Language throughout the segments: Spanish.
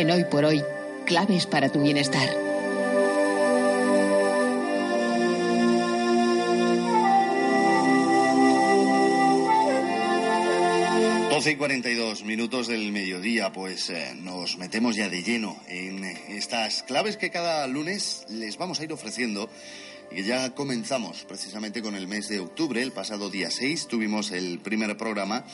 En Hoy por Hoy, claves para tu bienestar. 12 y 42 minutos del mediodía, pues eh, nos metemos ya de lleno en estas claves que cada lunes les vamos a ir ofreciendo y ya comenzamos precisamente con el mes de octubre. El pasado día 6 tuvimos el primer programa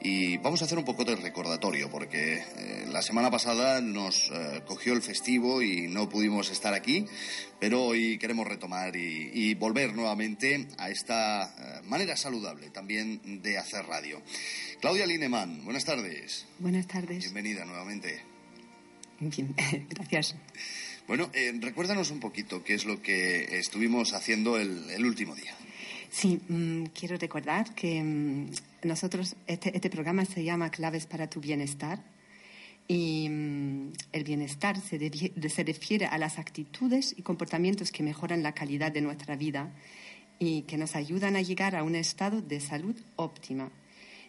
y vamos a hacer un poco de recordatorio porque eh, la semana pasada nos eh, cogió el festivo y no pudimos estar aquí, pero hoy queremos retomar y, volver nuevamente a esta eh, manera saludable también de hacer radio. Claudia Lineman, buenas tardes. Buenas tardes. Bienvenida nuevamente. Bien, gracias. Bueno, eh, recuérdanos un poquito qué es lo que estuvimos haciendo el, último día. Sí, mm, quiero recordar que mm, nosotros, este, este, programa se llama Claves para tu Bienestar y mm, el bienestar se, se refiere a las actitudes y comportamientos que mejoran la calidad de nuestra vida y que nos ayudan a llegar a un estado de salud óptima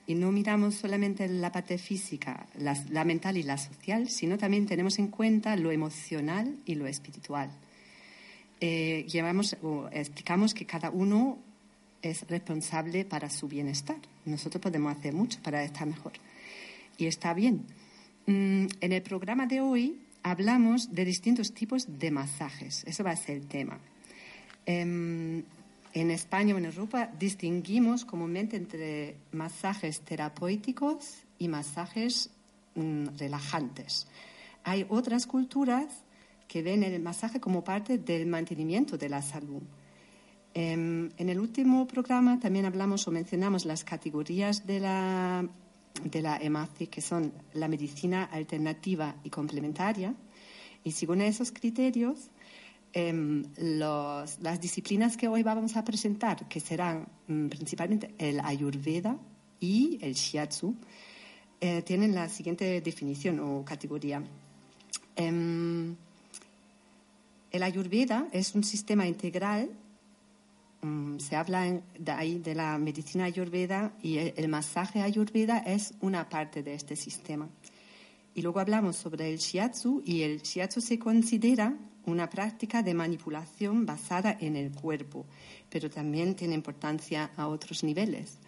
y no miramos solamente la parte física, la, mental y la social, sino también tenemos en cuenta lo emocional y lo espiritual. Eh, llevamos, o explicamos que cada uno es responsable para su bienestar. Nosotros podemos hacer mucho para estar mejor. Y está bien. Mm, en el programa de hoy hablamos de distintos tipos de masajes. Eso va a ser el tema. Em, en España o en Europa distinguimos comúnmente entre masajes terapéuticos y masajes mm, relajantes. Hay otras culturas que ven el masaje como parte del mantenimiento de la salud. Em, en el último programa también hablamos o mencionamos las categorías de la, de la EMACI, que son la medicina alternativa y complementaria. Y según esos criterios, Em, las disciplinas que hoy vamos a presentar, que serán mm, principalmente el Ayurveda y el Shiatsu, eh, tienen la siguiente definición o categoría. Em, el Ayurveda es un sistema integral, mm, se habla de ahí de la medicina Ayurveda y el masaje Ayurveda es una parte de este sistema. Y luego hablamos sobre el shiatsu y el shiatsu se considera una práctica de manipulación basada en el cuerpo, pero también tiene importancia a otros niveles.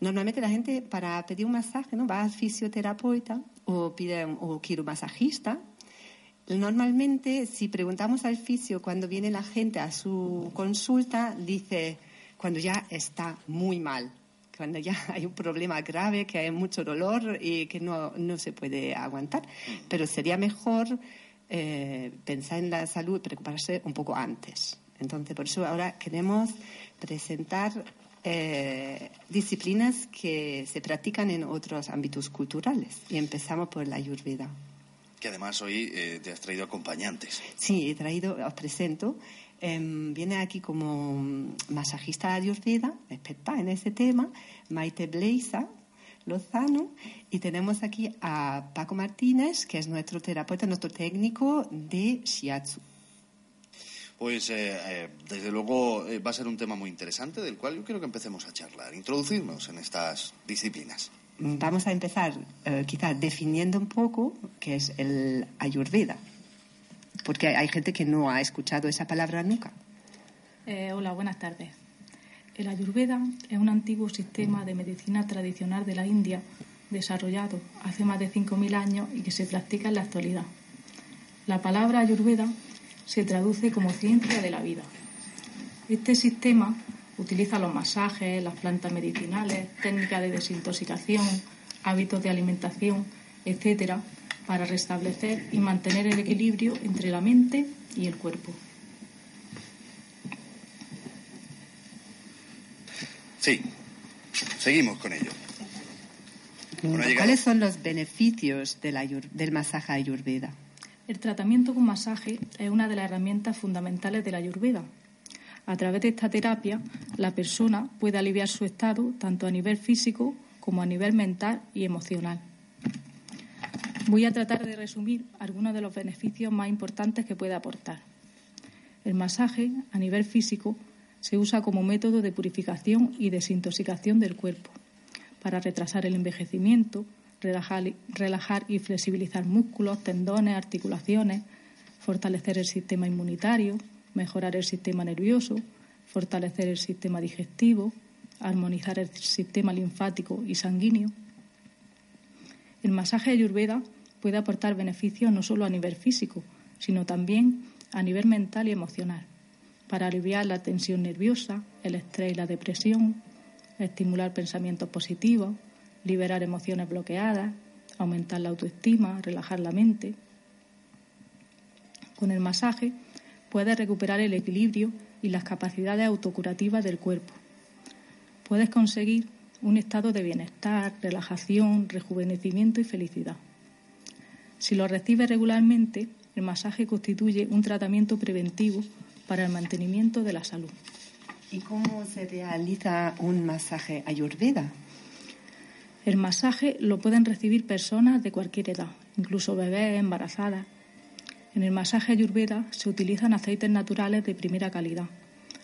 Normalmente la gente para pedir un masaje ¿no? va al fisioterapeuta o pide o quiromasajista. Normalmente, si preguntamos al fisio cuando viene la gente a su consulta, dice cuando ya está muy mal, cuando ya hay un problema grave, que hay mucho dolor y que no, no se puede aguantar. Pero sería mejor eh, pensar en la salud, preocuparse un poco antes. Entonces, por eso ahora queremos presentar eh, disciplinas que se practican en otros ámbitos culturales. Y empezamos por la Ayurveda. Que además hoy eh, te has traído acompañantes. Sí, he traído, os presento. Em, viene aquí como masajista Ayurveda, experta en ese tema, Maite Bleiza, Lozano y tenemos aquí a Paco Martínez, que es nuestro terapeuta, nuestro técnico de Shiatsu. Pues eh, eh, desde luego va a ser un tema muy interesante del cual yo quiero que empecemos a charlar, introducirnos en estas disciplinas. Vamos a empezar quizás definiendo un poco qué es el ayurveda, porque hay gente que no ha escuchado esa palabra nunca. hola, buenas tardes. El Ayurveda es un antiguo sistema de medicina tradicional de la India desarrollado hace más de 5.000 años y que se practica en la actualidad. La palabra Ayurveda se traduce como ciencia de la vida. Este sistema utiliza los masajes, las plantas medicinales, técnicas de desintoxicación, hábitos de alimentación, etcétera, para restablecer y mantener el equilibrio entre la mente y el cuerpo. Sí, seguimos con ello. ¿Cuáles son los beneficios del masaje ayurveda? El tratamiento con masaje es una de las herramientas fundamentales de la ayurveda. A través de esta terapia, la persona puede aliviar su estado tanto a nivel físico como a nivel mental y emocional. Voy a tratar de resumir algunos de los beneficios más importantes que puede aportar. El masaje, a nivel físico, se usa como método de purificación y desintoxicación del cuerpo para retrasar el envejecimiento, relajar, y flexibilizar músculos, tendones, articulaciones, fortalecer el sistema inmunitario, mejorar el sistema nervioso, fortalecer el sistema digestivo, armonizar el sistema linfático y sanguíneo. El masaje ayurveda puede aportar beneficios no solo a nivel físico, sino también a nivel mental y emocional, para aliviar la tensión nerviosa, el estrés y la depresión, estimular pensamientos positivos, liberar emociones bloqueadas, aumentar la autoestima, relajar la mente. Con el masaje puedes recuperar el equilibrio y las capacidades autocurativas del cuerpo. Puedes conseguir un estado de bienestar, relajación, rejuvenecimiento y felicidad. Si lo recibes regularmente, el masaje constituye un tratamiento preventivo para el mantenimiento de la salud. ¿Y cómo se realiza un masaje ayurveda? El masaje lo pueden recibir personas de cualquier edad, incluso bebés, embarazadas. En el masaje ayurveda se utilizan aceites naturales de primera calidad,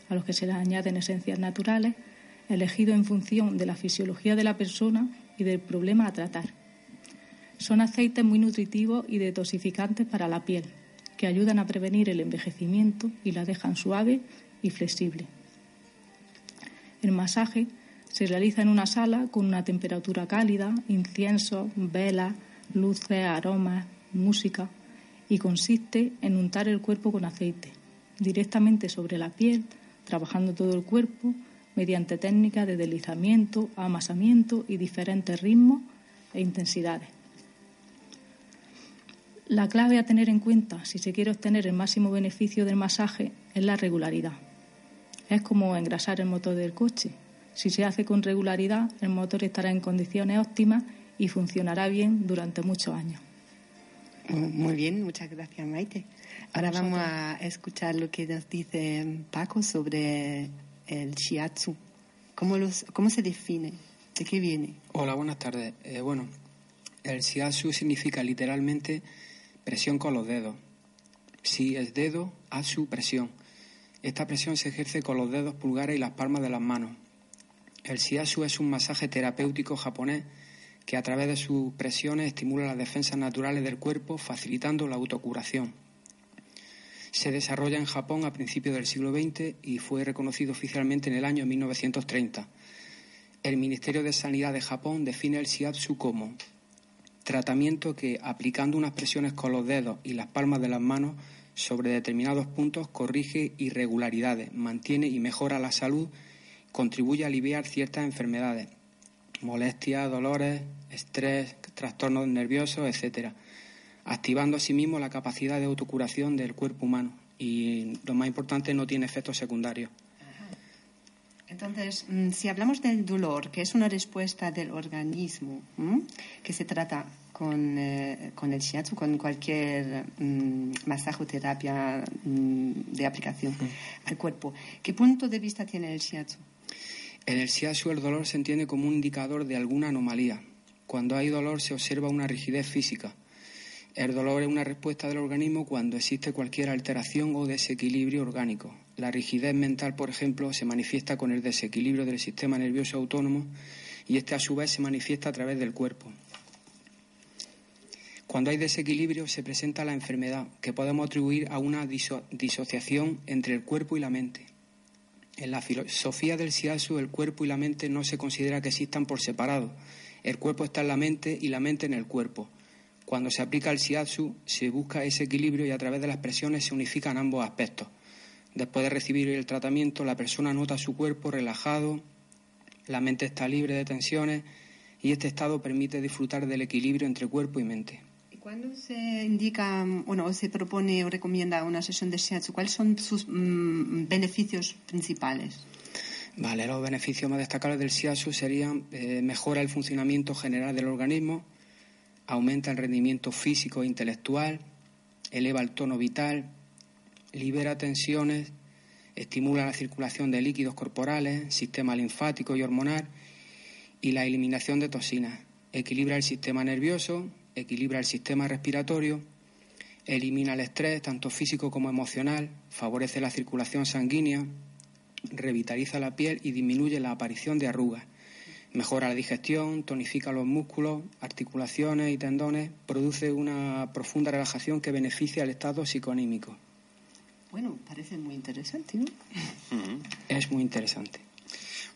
a los que se les añaden esencias naturales, elegidos en función de la fisiología de la persona y del problema a tratar. Son aceites muy nutritivos y detoxificantes para la piel, que ayudan a prevenir el envejecimiento y la dejan suave y flexible. El masaje se realiza en una sala con una temperatura cálida, incienso, velas, luces, aromas, música y consiste en untar el cuerpo con aceite directamente sobre la piel, trabajando todo el cuerpo mediante técnicas de deslizamiento, amasamiento y diferentes ritmos e intensidades. La clave a tener en cuenta si se quiere obtener el máximo beneficio del masaje es la regularidad. Es como engrasar el motor del coche. Si se hace con regularidad, el motor estará en condiciones óptimas y funcionará bien durante muchos años. Muy bien, muchas gracias Maite. Ahora vamos a escuchar lo que nos dice Paco sobre el shiatsu. ¿Cómo, los, cómo se define? ¿De qué viene? Hola, buenas tardes. Eh, bueno, el shiatsu significa literalmente presión con los dedos. Si es dedo, su presión. Esta presión se ejerce con los dedos pulgares y las palmas de las manos. El shiatsu es un masaje terapéutico japonés que a través de sus presiones estimula las defensas naturales del cuerpo, facilitando la autocuración. Se desarrolla en Japón a principios del siglo XX y fue reconocido oficialmente en el año 1930. El Ministerio de Sanidad de Japón define el shiatsu como tratamiento que, aplicando unas presiones con los dedos y las palmas de las manos sobre determinados puntos, corrige irregularidades, mantiene y mejora la salud, contribuye a aliviar ciertas enfermedades, molestias, dolores, estrés, trastornos nerviosos, etcétera, activando asimismo la capacidad de autocuración del cuerpo humano y lo más importante no tiene efectos secundarios. Entonces, mm, si hablamos del dolor, que es una respuesta del organismo, que se trata con, eh, con, el shiatsu, con cualquier mm, masajoterapia mm, de aplicación al cuerpo, ¿qué punto de vista tiene el shiatsu? En el shiatsu el dolor se entiende como un indicador de alguna anomalía. Cuando hay dolor se observa una rigidez física. El dolor es una respuesta del organismo cuando existe cualquier alteración o desequilibrio orgánico. La rigidez mental, por ejemplo, se manifiesta con el desequilibrio del sistema nervioso autónomo y este a su vez se manifiesta a través del cuerpo. Cuando hay desequilibrio se presenta la enfermedad, que podemos atribuir a una disociación entre el cuerpo y la mente. En la filosofía del Shiatsu, el cuerpo y la mente no se considera que existan por separado. El cuerpo está en la mente y la mente en el cuerpo. Cuando se aplica el Shiatsu, se busca ese equilibrio y a través de las presiones se unifican ambos aspectos. Después de recibir el tratamiento, la persona nota su cuerpo relajado, la mente está libre de tensiones y este estado permite disfrutar del equilibrio entre cuerpo y mente. ¿Y cuándo se indica, bueno, o se propone o recomienda una sesión de shiatsu? ¿Cuáles son sus mm, beneficios principales? Vale, los beneficios más destacables del shiatsu serían eh, mejora el funcionamiento general del organismo, aumenta el rendimiento físico e intelectual, eleva el tono vital, libera tensiones, estimula la circulación de líquidos corporales, sistema linfático y hormonal y la eliminación de toxinas. Equilibra el sistema nervioso, equilibra el sistema respiratorio, elimina el estrés, tanto físico como emocional, favorece la circulación sanguínea, revitaliza la piel y disminuye la aparición de arrugas. Mejora la digestión, tonifica los músculos, articulaciones y tendones, produce una profunda relajación que beneficia al estado psicoanímico. Bueno, parece muy interesante, ¿no? Es muy interesante.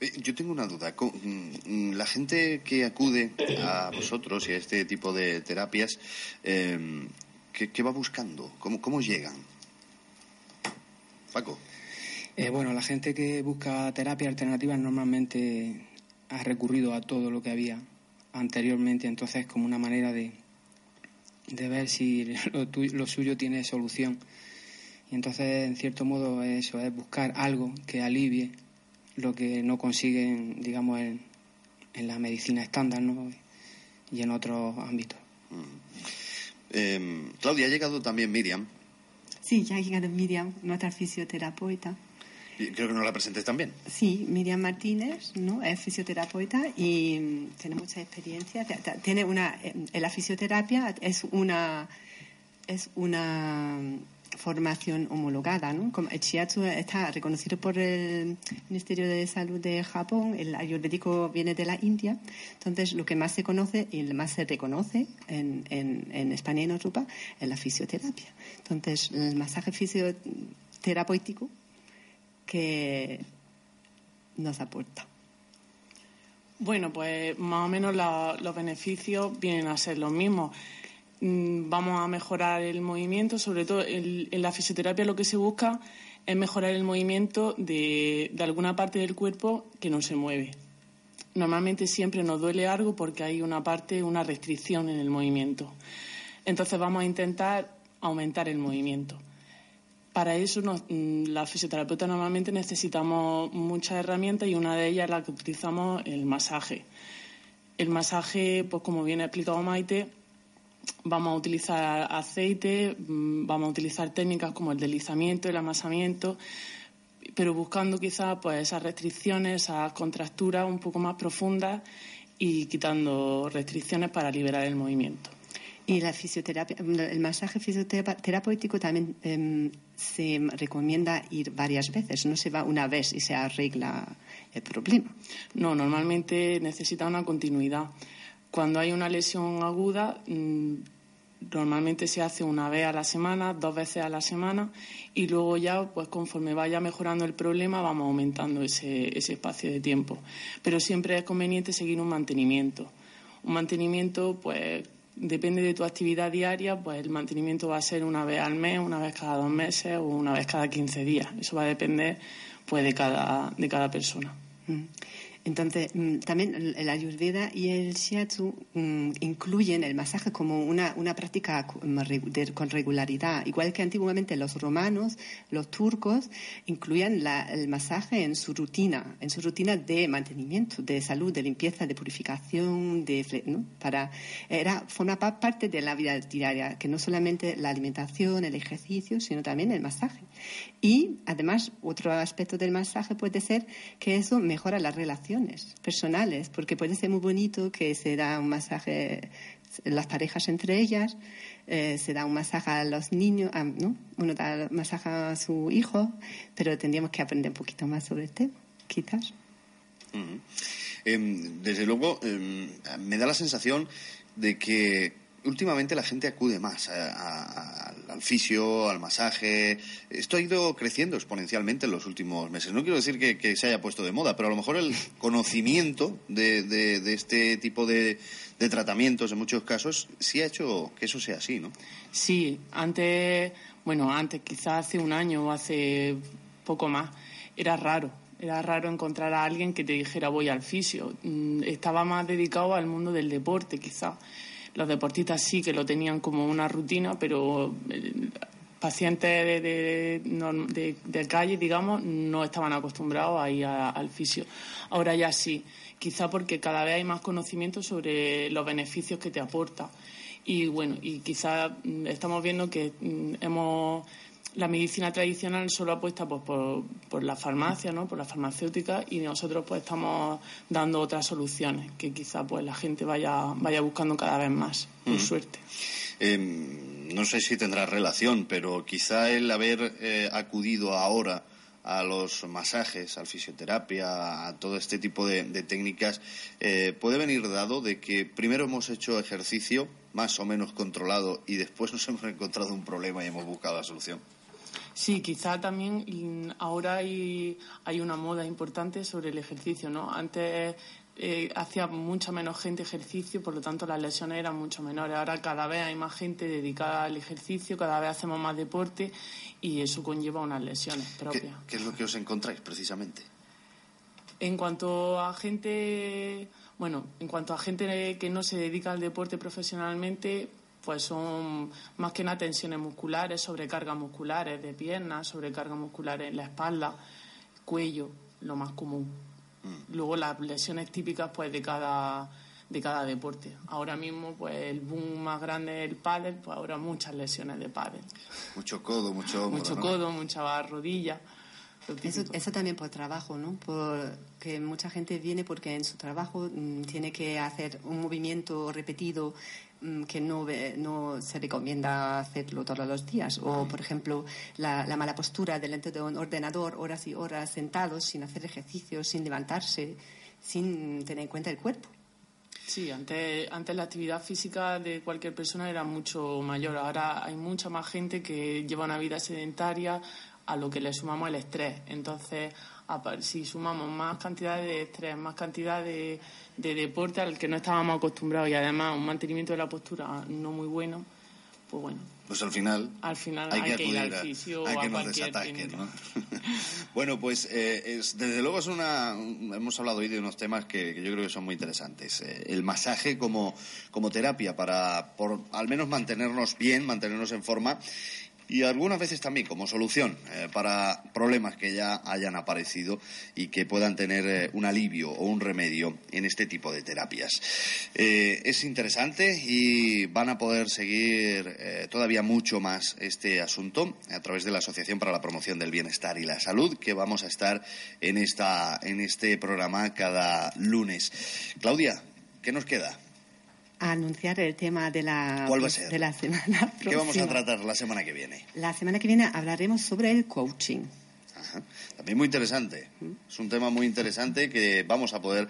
Eh, Yo tengo una duda. Co- mm, La gente que acude a vosotros y a este tipo de terapias, eh, ¿qué, va buscando? ¿Cómo, ¿Cómo llegan? Paco. Eh, bueno, la gente que busca terapia alternativa normalmente ha recurrido a todo lo que había anteriormente, entonces como una manera de, de ver si lo, lo suyo tiene solución. Y entonces, en cierto modo, eso es buscar algo que alivie lo que no consiguen, digamos, en, en la medicina estándar ¿no? y en otros ámbitos. Eh, Claudia, ha llegado también Miriam. Sí, ya ha llegado Miriam, nuestra fisioterapeuta. Y Creo que nos la presentes también. Sí, Miriam Martínez, ¿no? Es fisioterapeuta y mm, tiene mucha experiencia. Tiene una, eh, la fisioterapia es una, es una mm, formación homologada, ¿no? Como el shiatsu está reconocido por el Ministerio de Salud de Japón, el ayurvédico viene de la India, entonces lo que más se conoce y lo más se reconoce en, en, en España y en Europa es la fisioterapia. Entonces, el masaje fisioterapéutico que nos aporta. Bueno, pues más o menos los beneficios vienen a ser los mismos. Mm, Vamos a mejorar el movimiento, sobre todo en la fisioterapia lo que se busca es mejorar el movimiento de, de alguna parte del cuerpo que no se mueve. Normalmente siempre nos duele algo porque hay una parte, una restricción en el movimiento. Entonces vamos a intentar aumentar el movimiento. Para eso, nos, mm, la fisioterapeuta normalmente necesitamos muchas herramientas y una de ellas es la que utilizamos el masaje. El masaje, pues como bien ha explicado Maite, vamos a utilizar aceite, mm, vamos a utilizar técnicas como el deslizamiento, el amasamiento, pero buscando quizás pues esas restricciones, esas contracturas un poco más profundas y quitando restricciones para liberar el movimiento. Y la fisioterapia, el masaje fisioterapéutico también em, se recomienda ir varias veces, no se va una vez y se arregla el problema. No, normalmente necesita una continuidad. Cuando hay una lesión aguda, mm, normalmente se hace una vez a la semana, dos veces a la semana, y luego ya, pues conforme vaya mejorando el problema, vamos aumentando ese, ese espacio de tiempo. Pero siempre es conveniente seguir un mantenimiento. Un mantenimiento, pues depende de tu actividad diaria, pues el mantenimiento va a ser una vez al mes, una vez cada dos meses o una vez cada 15 días. Eso va a depender, pues, de cada, de cada persona. Entonces, mm, también el ayurveda y el shiatsu mm, incluyen el masaje como una, una práctica mm, con regularidad. Igual que antiguamente los romanos, los turcos, incluían la- el masaje en su rutina, en su rutina de mantenimiento, de salud, de limpieza, de purificación, de, ¿no? Para, era, forma pa- parte de la vida diaria, que no solamente la alimentación, el ejercicio, sino también el masaje. Y además, otro aspecto del masaje puede ser que eso mejora las personales, porque puede ser muy bonito que se da un masaje las parejas entre ellas, eh, se da un masaje a los niños, a- ¿no? uno da masaje a su hijo, pero tendríamos que aprender un poquito más sobre el tema, quizás. Em, desde luego, em, me da la sensación de que últimamente la gente acude más a- al- fisio, al masaje. Esto ha ido creciendo exponencialmente en los últimos meses. No quiero decir que, que se haya puesto de moda, pero a lo mejor el conocimiento de, de- de este tipo de, de tratamientos en muchos casos sí ha hecho que eso sea así, ¿no? Sí, antes, bueno, antes, quizás hace un año o hace poco más, era raro. Era raro encontrar a alguien que te dijera voy al fisio. Mm, Estaba más dedicado al mundo del deporte, quizás. Los deportistas sí que lo tenían como una rutina, pero eh, pacientes de, de, de- de calle, digamos, no estaban acostumbrados a ir a- al fisio. Ahora ya sí, quizá porque cada vez hay más conocimiento sobre los beneficios que te aporta. Y bueno, y quizás mm, estamos viendo que mm, hemos la medicina tradicional solo apuesta pues, por, por la farmacia, ¿no? por la farmacéutica, y nosotros pues estamos dando otras soluciones que quizá pues la gente vaya, vaya buscando cada vez más, por suerte. Em, no sé si tendrá relación, pero quizá el haber eh, acudido ahora a los masajes, al fisioterapia, a todo este tipo de, técnicas, eh, puede venir dado de que primero hemos hecho ejercicio más o menos controlado y después nos hemos encontrado un problema y hemos buscado la solución. Sí, quizá también ahora hay, hay una moda importante sobre el ejercicio, ¿no? Antes eh, hacía mucha menos gente ejercicio, por lo tanto las lesiones eran mucho menores. Ahora cada vez hay más gente dedicada al ejercicio, cada vez hacemos más deporte y eso conlleva unas lesiones propias. ¿Qué, es lo que os encontráis precisamente? En cuanto a gente, bueno, en cuanto a gente que no se dedica al deporte profesionalmente, pues son más que nada tensiones musculares, sobrecargas musculares de piernas, sobrecargas musculares en la espalda, cuello, lo más común. Luego las lesiones típicas pues de cada de cada deporte. Ahora mismo pues el boom más grande es el pádel, pues ahora muchas lesiones de pádel. Mucho codo, mucho mucho codo, mucha rodilla. Eso, eso, también por trabajo, ¿no? Porque mucha gente viene porque en su trabajo mm, tiene que hacer un movimiento repetido Mm, que no, no se recomienda hacerlo todos los días. O, por ejemplo, la, mala postura delante de un ordenador, horas y horas sentados, sin hacer ejercicios, sin levantarse, sin tener en cuenta el cuerpo. Sí, antes, antes la actividad física de cualquier persona era mucho mayor. Ahora hay mucha más gente que lleva una vida sedentaria a lo que le sumamos el estrés. Entonces, si sumamos más cantidad de estrés, más cantidad de, deporte al que no estábamos acostumbrados y además un mantenimiento de la postura no muy bueno, pues bueno. Pues al final, al final hay, que, ir al fisio hay que nos desataquen, ¿no? bueno, pues eh, desde luego es una. Hemos hablado hoy de unos temas que, yo creo que son muy interesantes. Eh, el masaje como, como terapia para, por al menos mantenernos bien, mantenernos en forma y algunas veces también como solución eh, para problemas que ya hayan aparecido y que puedan tener eh, un alivio o un remedio en este tipo de terapias. Eh, es interesante y van a poder seguir todavía mucho más este asunto a través de la Asociación para la Promoción del Bienestar y la Salud que vamos a estar en, esta, en este programa cada lunes. Claudia, ¿qué nos queda? A anunciar el tema de la, De la semana próxima. ¿Qué vamos a tratar la semana que viene? La semana que viene hablaremos sobre el coaching. También muy interesante. Es un tema muy interesante que vamos a poder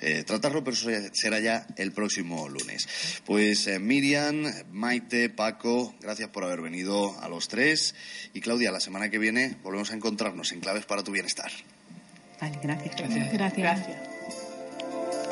eh, tratarlo, pero eso será ya el próximo lunes. Pues eh, Miriam, Maite, Paco, gracias por haber venido a los tres. Y Claudia, la semana que viene volvemos a encontrarnos en Claves para tu Bienestar. Vale, gracias. Gracias. gracias.